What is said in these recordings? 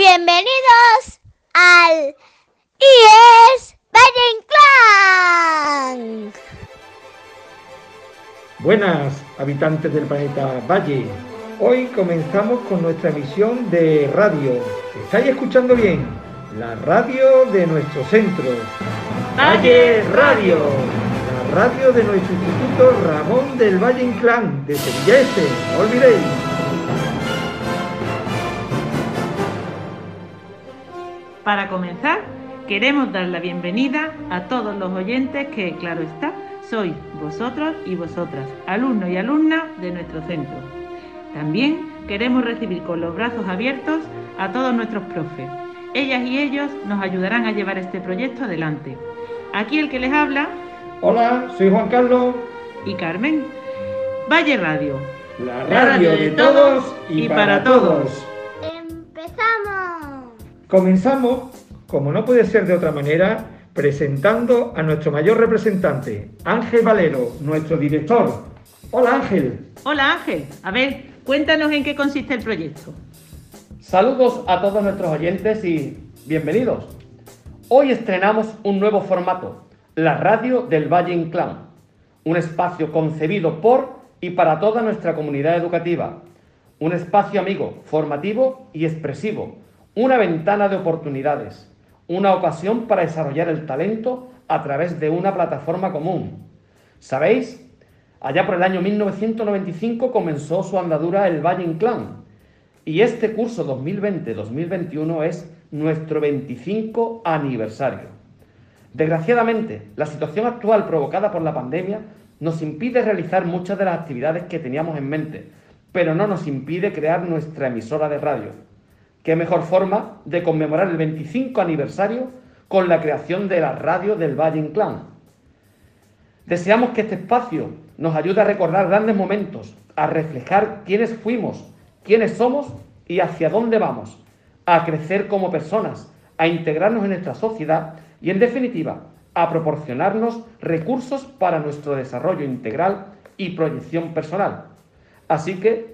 Bienvenidos al IES Valle Clan. Buenas, habitantes del planeta Valle. Hoy comenzamos con nuestra emisión de radio. ¿Estáis escuchando bien? La radio de nuestro centro. Valle Radio. La radio de nuestro instituto Ramón del Valle Inclán de Sevilla Este. No olvidéis. Para comenzar, queremos dar la bienvenida a todos los oyentes que, claro está, sois vosotros y vosotras, alumnos y alumnas de nuestro centro. También queremos recibir con los brazos abiertos a todos nuestros profes. Ellas y ellos nos ayudarán a llevar este proyecto adelante. Aquí el que les habla. Hola, soy Juan Carlos. Y Carmen. Valle Radio. La radio, de todos y, para todos. Comenzamos, como no puede ser de otra manera, presentando a nuestro mayor representante, Ángel Valero, nuestro director. Hola Ángel. Hola Ángel. A ver, cuéntanos en qué consiste el proyecto. Saludos a todos nuestros oyentes y bienvenidos. Hoy estrenamos un nuevo formato, la radio del Valle Inclán, un espacio concebido por y para toda nuestra comunidad educativa, un espacio amigo, formativo y expresivo, una ventana de oportunidades, una ocasión para desarrollar el talento a través de una plataforma común. ¿Sabéis? Allá por el año 1995 comenzó su andadura el Valle Inclán y este curso 2020-2021 es nuestro 25 aniversario. Desgraciadamente, la situación actual provocada por la pandemia nos impide realizar muchas de las actividades que teníamos en mente, pero no nos impide crear nuestra emisora de radio. ¿Qué mejor forma de conmemorar el 25 aniversario con la creación de la radio del Valle Inclán? Deseamos que este espacio nos ayude a recordar grandes momentos, a reflejar quiénes fuimos, quiénes somos y hacia dónde vamos, a crecer como personas, a integrarnos en nuestra sociedad y, en definitiva, a proporcionarnos recursos para nuestro desarrollo integral y proyección personal. Así que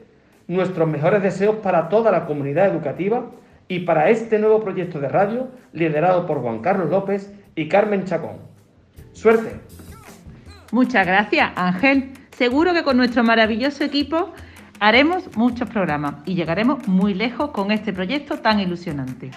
nuestros mejores deseos para toda la comunidad educativa y para este nuevo proyecto de radio liderado por Juan Carlos López y Carmen Chacón. Suerte. Muchas gracias, Ángel. Seguro que con nuestro maravilloso equipo haremos muchos programas y llegaremos muy lejos con este proyecto tan ilusionante.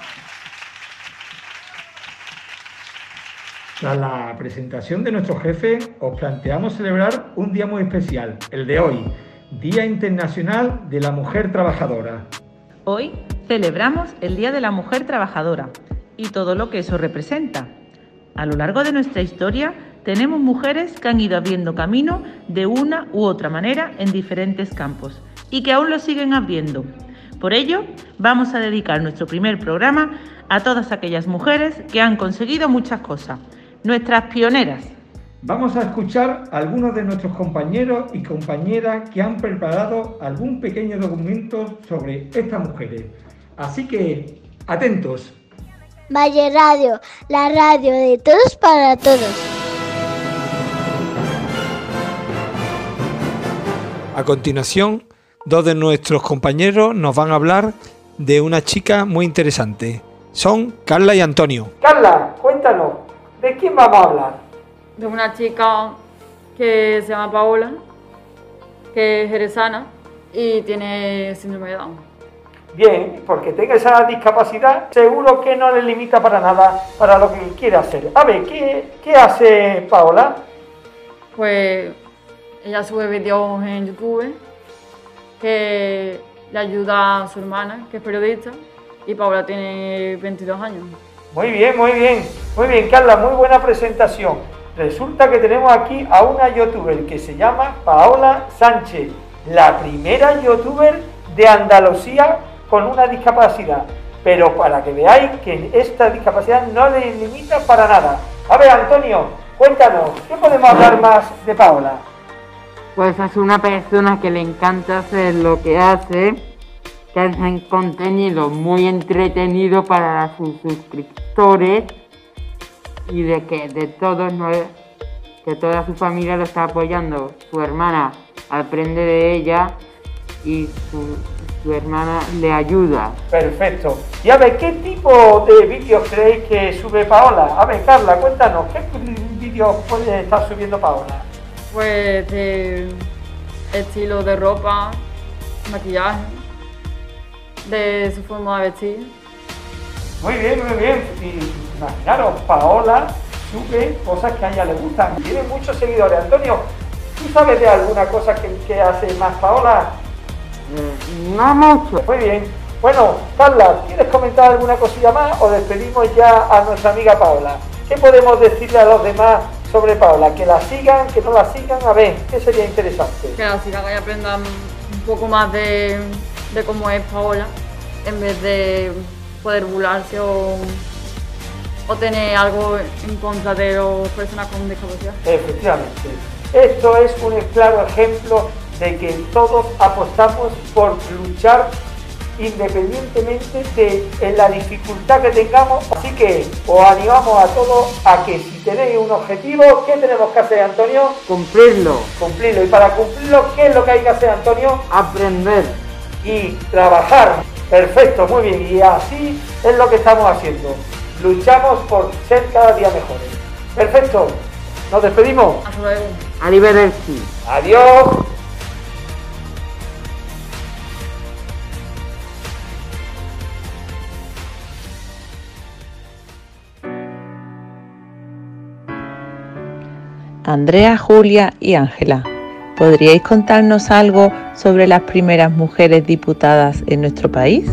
Tras la presentación de nuestro jefe, os planteamos celebrar un día muy especial, el de hoy, Día Internacional de la Mujer Trabajadora. Hoy celebramos el Día de la Mujer Trabajadora y todo lo que eso representa. A lo largo de nuestra historia tenemos mujeres que han ido abriendo camino de una u otra manera en diferentes campos y que aún lo siguen abriendo. Por ello, vamos a dedicar nuestro primer programa a todas aquellas mujeres que han conseguido muchas cosas, nuestras pioneras. Vamos a escuchar a algunos de nuestros compañeros y compañeras que han preparado algún pequeño documento sobre estas mujeres. Así que, atentos. Valle Radio, la radio de todos para todos. A continuación, dos de nuestros compañeros nos van a hablar de una chica muy interesante. Son Carla y Antonio. Carla, cuéntanos, ¿de quién vamos a hablar? De una chica que se llama Paola, que es jerezana y tiene síndrome de Down. Bien, porque tenga esa discapacidad, seguro que no le limita para nada para lo que quiere hacer. A ver, ¿qué, qué hace Paola? Pues ella sube vídeos en YouTube que le ayuda a su hermana, que es periodista, y Paola tiene 22 años. Muy bien, muy bien, muy bien, Carla, muy buena presentación. Resulta que tenemos aquí a una youtuber que se llama Paola Sánchez, la primera youtuber de Andalucía con una discapacidad. Pero para que veáis que esta discapacidad no le limita para nada. A ver, Antonio, cuéntanos, ¿qué podemos hablar más de Paola? Pues es una persona que le encanta hacer lo que hace, que hace contenido muy entretenido para sus suscriptores y de que de todos que toda su familia lo está apoyando. Su hermana aprende de ella y su su hermana le ayuda. Perfecto. Y a ver, ¿qué tipo de vídeos creéis que sube Paola? A ver, Carla, cuéntanos, ¿qué vídeos puede estar subiendo Paola? Pues de estilo de ropa, maquillaje, de su forma de vestir. Muy bien, muy bien. Y imaginaros, Paola sube cosas que a ella le gustan. Tiene muchos seguidores. Antonio, ¿tú sabes de alguna cosa que, que hace más Paola? Mm, No mucho. Muy bien. Bueno, Carla, ¿quieres comentar alguna cosilla más o despedimos ya a nuestra amiga Paola? ¿Qué podemos decirle a los demás sobre Paola? ¿Que la sigan, que no la sigan? A ver, ¿qué sería interesante? Que la sigan y aprendan un poco más de, de cómo es Paola, en vez de poder burlarse o, o tener algo en contra de las personas con discapacidad. Efectivamente. Esto es un claro ejemplo de que todos apostamos por luchar independientemente de en la dificultad que tengamos. Así que os animamos a todos a que si tenéis un objetivo, ¿qué tenemos que hacer, Antonio? Cumplirlo. Cumplirlo. Y para cumplirlo, ¿qué es lo que hay que hacer, Antonio? Aprender. Y trabajar. Perfecto, muy bien. Y así es lo que estamos haciendo. Luchamos por ser cada día mejores. Perfecto. Nos despedimos. Hasta luego. Arrivederci. Adiós. Andrea, Julia y Ángela, ¿podríais contarnos algo sobre las primeras mujeres diputadas en nuestro país?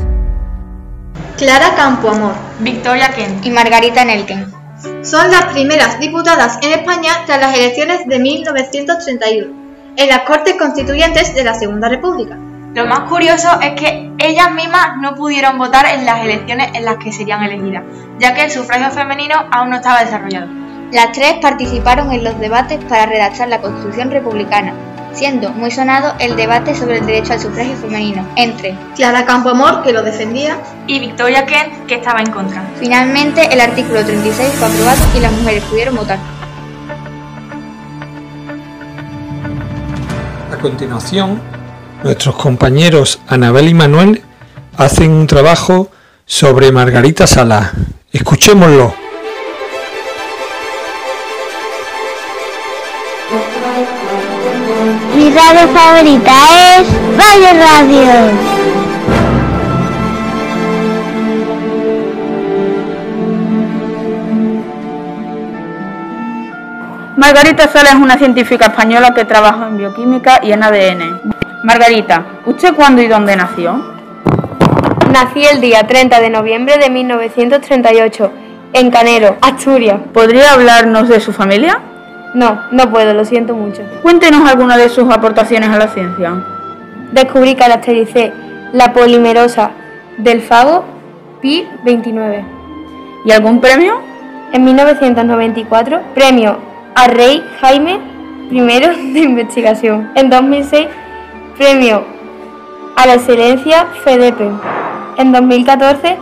Clara Campoamor Victoria Kent. y Margarita Nelken. Son las primeras diputadas en España tras las elecciones de 1931, en las Cortes Constituyentes de la Segunda República. Lo más curioso es que ellas mismas no pudieron votar en las elecciones en las que serían elegidas, ya que el sufragio femenino aún no estaba desarrollado. Las tres participaron en los debates para redactar la Constitución republicana, siendo muy sonado el debate sobre el derecho al sufragio femenino entre Clara Campoamor, que lo defendía, Y Victoria Kent, que estaba en contra. finalmente el artículo 36 fue aprobado y las mujeres pudieron votar. A continuación, nuestros compañeros Anabel y Manuel hacen un trabajo sobre Margarita Sala. Escuchémoslo. Radio favorita es Valle Radio. Margarita Sala es una científica española que trabaja en bioquímica y en ADN. Margarita, ¿usted cuándo y dónde nació? Nací el día 30 de noviembre de 1938, en Canero, Asturias. ¿Podría hablarnos de su familia? No, no puedo, lo siento mucho. Cuéntenos alguna de sus aportaciones a la ciencia. Descubrí que caractericé la polimerosa del fago pi 29. ¿Y algún premio? En 1994, premio a Rey Jaime I de investigación. En 2006, premio a la excelencia FEDEPE. En 2014,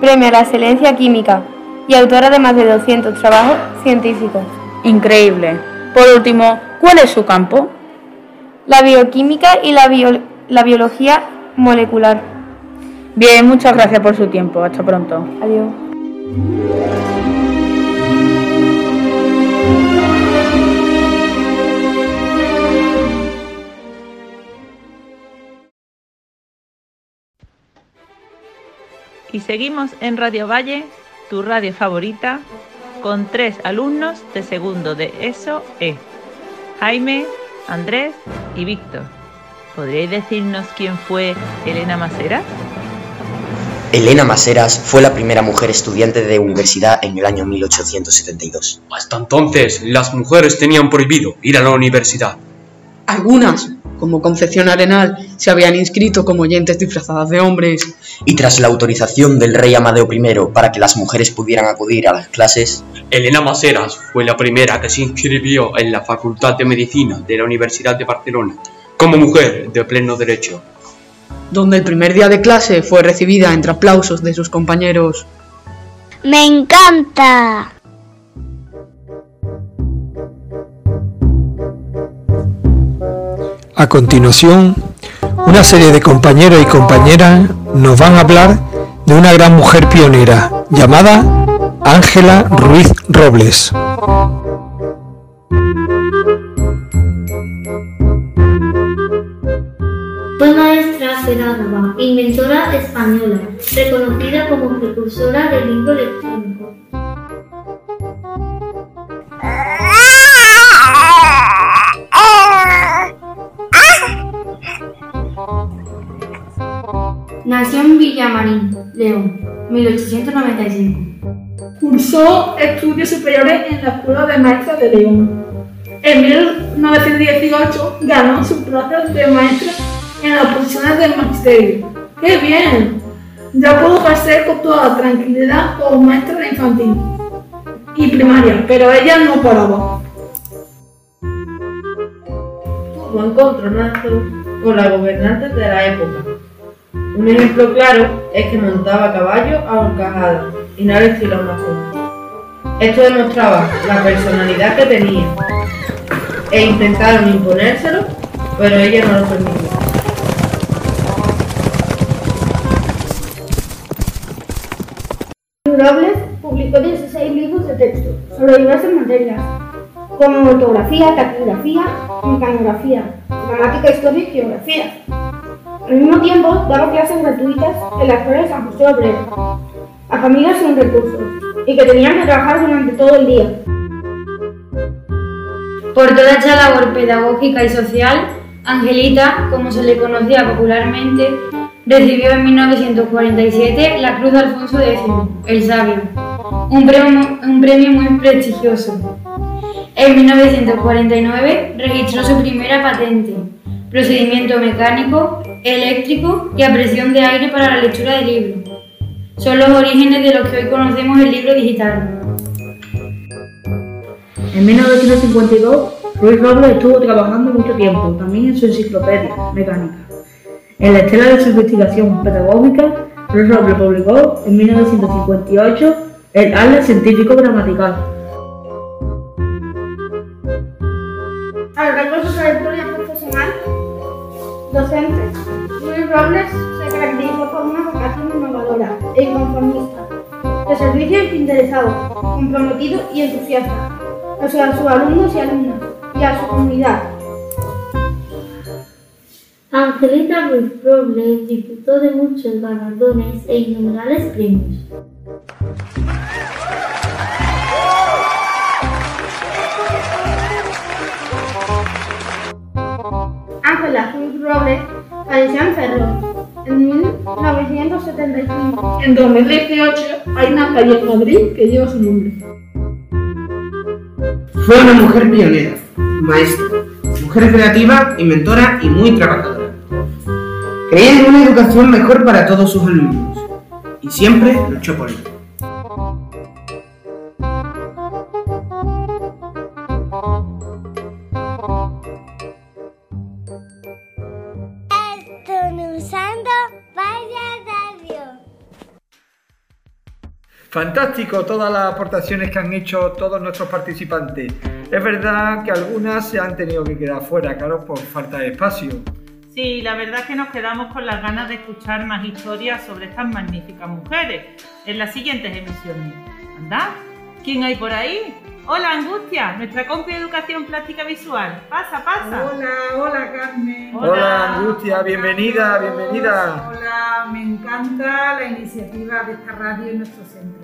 premio a la excelencia química y autora de más de 200 trabajos científicos. Increíble. Por último, ¿cuál es su campo? La bioquímica y la, bio- la biología molecular. Bien, muchas gracias por su tiempo. Hasta pronto. Adiós. Y seguimos en Radio Valle, tu radio favorita, con tres alumnos de segundo de ESO E. Jaime, Andrés y Víctor. ¿Podríais decirnos quién fue Elena Masera? Elena Maseras fue la primera mujer estudiante de universidad en el año 1872. Hasta entonces, las mujeres tenían prohibido ir a la universidad. Algunas, como Concepción Arenal, se habían inscrito como oyentes disfrazadas de hombres. Y tras la autorización del rey Amadeo I para que las mujeres pudieran acudir a las clases, Elena Maseras fue la primera que se inscribió en la Facultad de Medicina de la Universidad de Barcelona como mujer de pleno derecho. donde el primer día de clase fue recibida entre aplausos de sus compañeros. Me encanta. A continuación, una serie de compañeros y compañeras nos van a hablar de una gran mujer pionera llamada Ángela Ruiz Robles. Fue maestra cerámica, inventora española, reconocida como precursora del libro electrónico. Nació en Villamarín, León, 1895. Cursó estudios superiores en la Escuela de Maestras de León. En 1918 ganó su plaza de maestra en las posiciones del magisterio. ¡Qué bien! Ya pudo ejercer con toda tranquilidad como maestra de infantil y primaria, pero ella no paraba. Tuvo encontronazo con la gobernante de la época. Un ejemplo claro es que montaba caballo a horcajada y no estiró una foto. Esto demostraba la personalidad que tenía e intentaron imponérselo, pero ella no lo permitió. Robles publicó 16 libros de texto sobre diversas materias, como ortografía, taquigrafía, mecanografía, gramática histórica y geografía. Al mismo tiempo, daba clases gratuitas en la escuela de San José Obrero a familias sin recursos y que tenían que trabajar durante todo el día. Por toda esta labor pedagógica y social, Angelita, como se le conocía popularmente, recibió en 1947 la Cruz de Alfonso X, el Sabio, un premio, un premio muy prestigioso. En 1949 registró su primera patente, procedimiento mecánico, eléctrico y a presión de aire para la lectura de libros. Son los orígenes de lo que hoy conocemos el libro digital. En 1952, Ruiz Robles estuvo trabajando mucho tiempo, también en su enciclopedia mecánica. En la estela de su investigación pedagógica, Ruiz Robles publicó en 1958 el Atlas Científico Gramatical. A lo largo de su trayectoria profesional docente, Luis Robles se caracterizó por una vocación innovadora e inconformista, de servicio interesado, comprometido y entusiasta hacia sus alumnos y alumnas y a su comunidad. Angelita Ruiz Robles disfrutó de muchos galardones e innumerables premios. Ángela Ruiz Robles falleció en Ferrol en 1975. En 2018 hay una calle en Madrid que lleva su nombre. Fue una mujer pionera, maestra, mujer creativa, inventora y muy trabajadora. Creía en una educación mejor para todos sus alumnos y siempre luchó por ello. Fantástico todas las aportaciones que han hecho todos nuestros participantes. Es verdad que algunas se han tenido que quedar fuera, claro, por falta de espacio. Sí, la verdad es que nos quedamos con las ganas de escuchar más historias sobre estas magníficas mujeres en las siguientes emisiones. ¿Anda? ¿Quién hay por ahí? Hola, Angustia, nuestra compi de Educación Plástica Visual. Pasa, pasa. Hola, hola Carmen. Hola, Angustia, bienvenida, bienvenida. Hola, me encanta la iniciativa de esta radio en nuestro centro.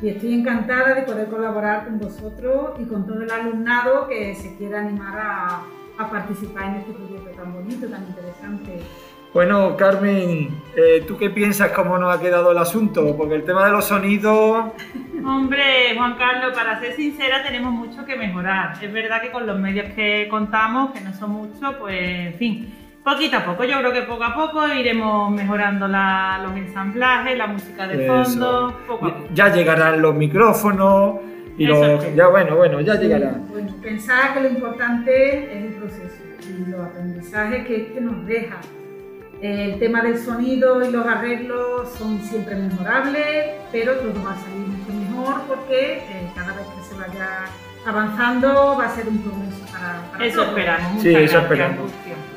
Y estoy encantada de poder colaborar con vosotros y con todo el alumnado que se quiera animar a, a participar en este proyecto tan bonito, tan interesante. Bueno, Carmen, eh, ¿tú qué piensas cómo nos ha quedado el asunto? Porque el tema de los sonidos... Hombre, Juan Carlos, para ser sincera, tenemos mucho que mejorar. Es verdad que con los medios que contamos, que no son muchos, pues, en fin, poquito a poco. Yo creo que poco a poco iremos mejorando la- los ensamblajes, la música de Eso. fondo, poco a poco. Ya llegarán los micrófonos y Eso los... Ya bueno, bueno, ya llegará. Bueno, pensar que lo importante es el proceso y los aprendizajes que este nos deja. El tema del sonido y los arreglos son siempre mejorables, pero todo va a salir mucho mejor porque eh, cada vez que se vaya avanzando va a ser un progreso para, para Eso todos. esperamos. Sí, Muchas eso gracias, esperamos.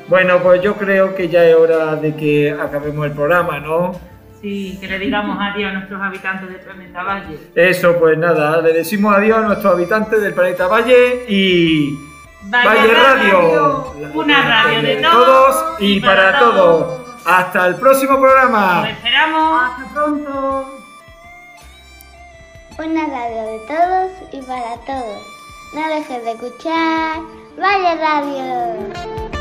Bueno, pues yo creo que ya es hora de que acabemos el programa, ¿no? Sí, que le digamos adiós a nuestros habitantes del planeta Valle. Eso, pues nada, le decimos adiós a nuestros habitantes del planeta Valle y... Valle Radio, una radio de todos y para todos. Hasta el próximo programa. Os esperamos. Hasta pronto. Una radio de todos y para todos. No dejes de escuchar Valle Radio.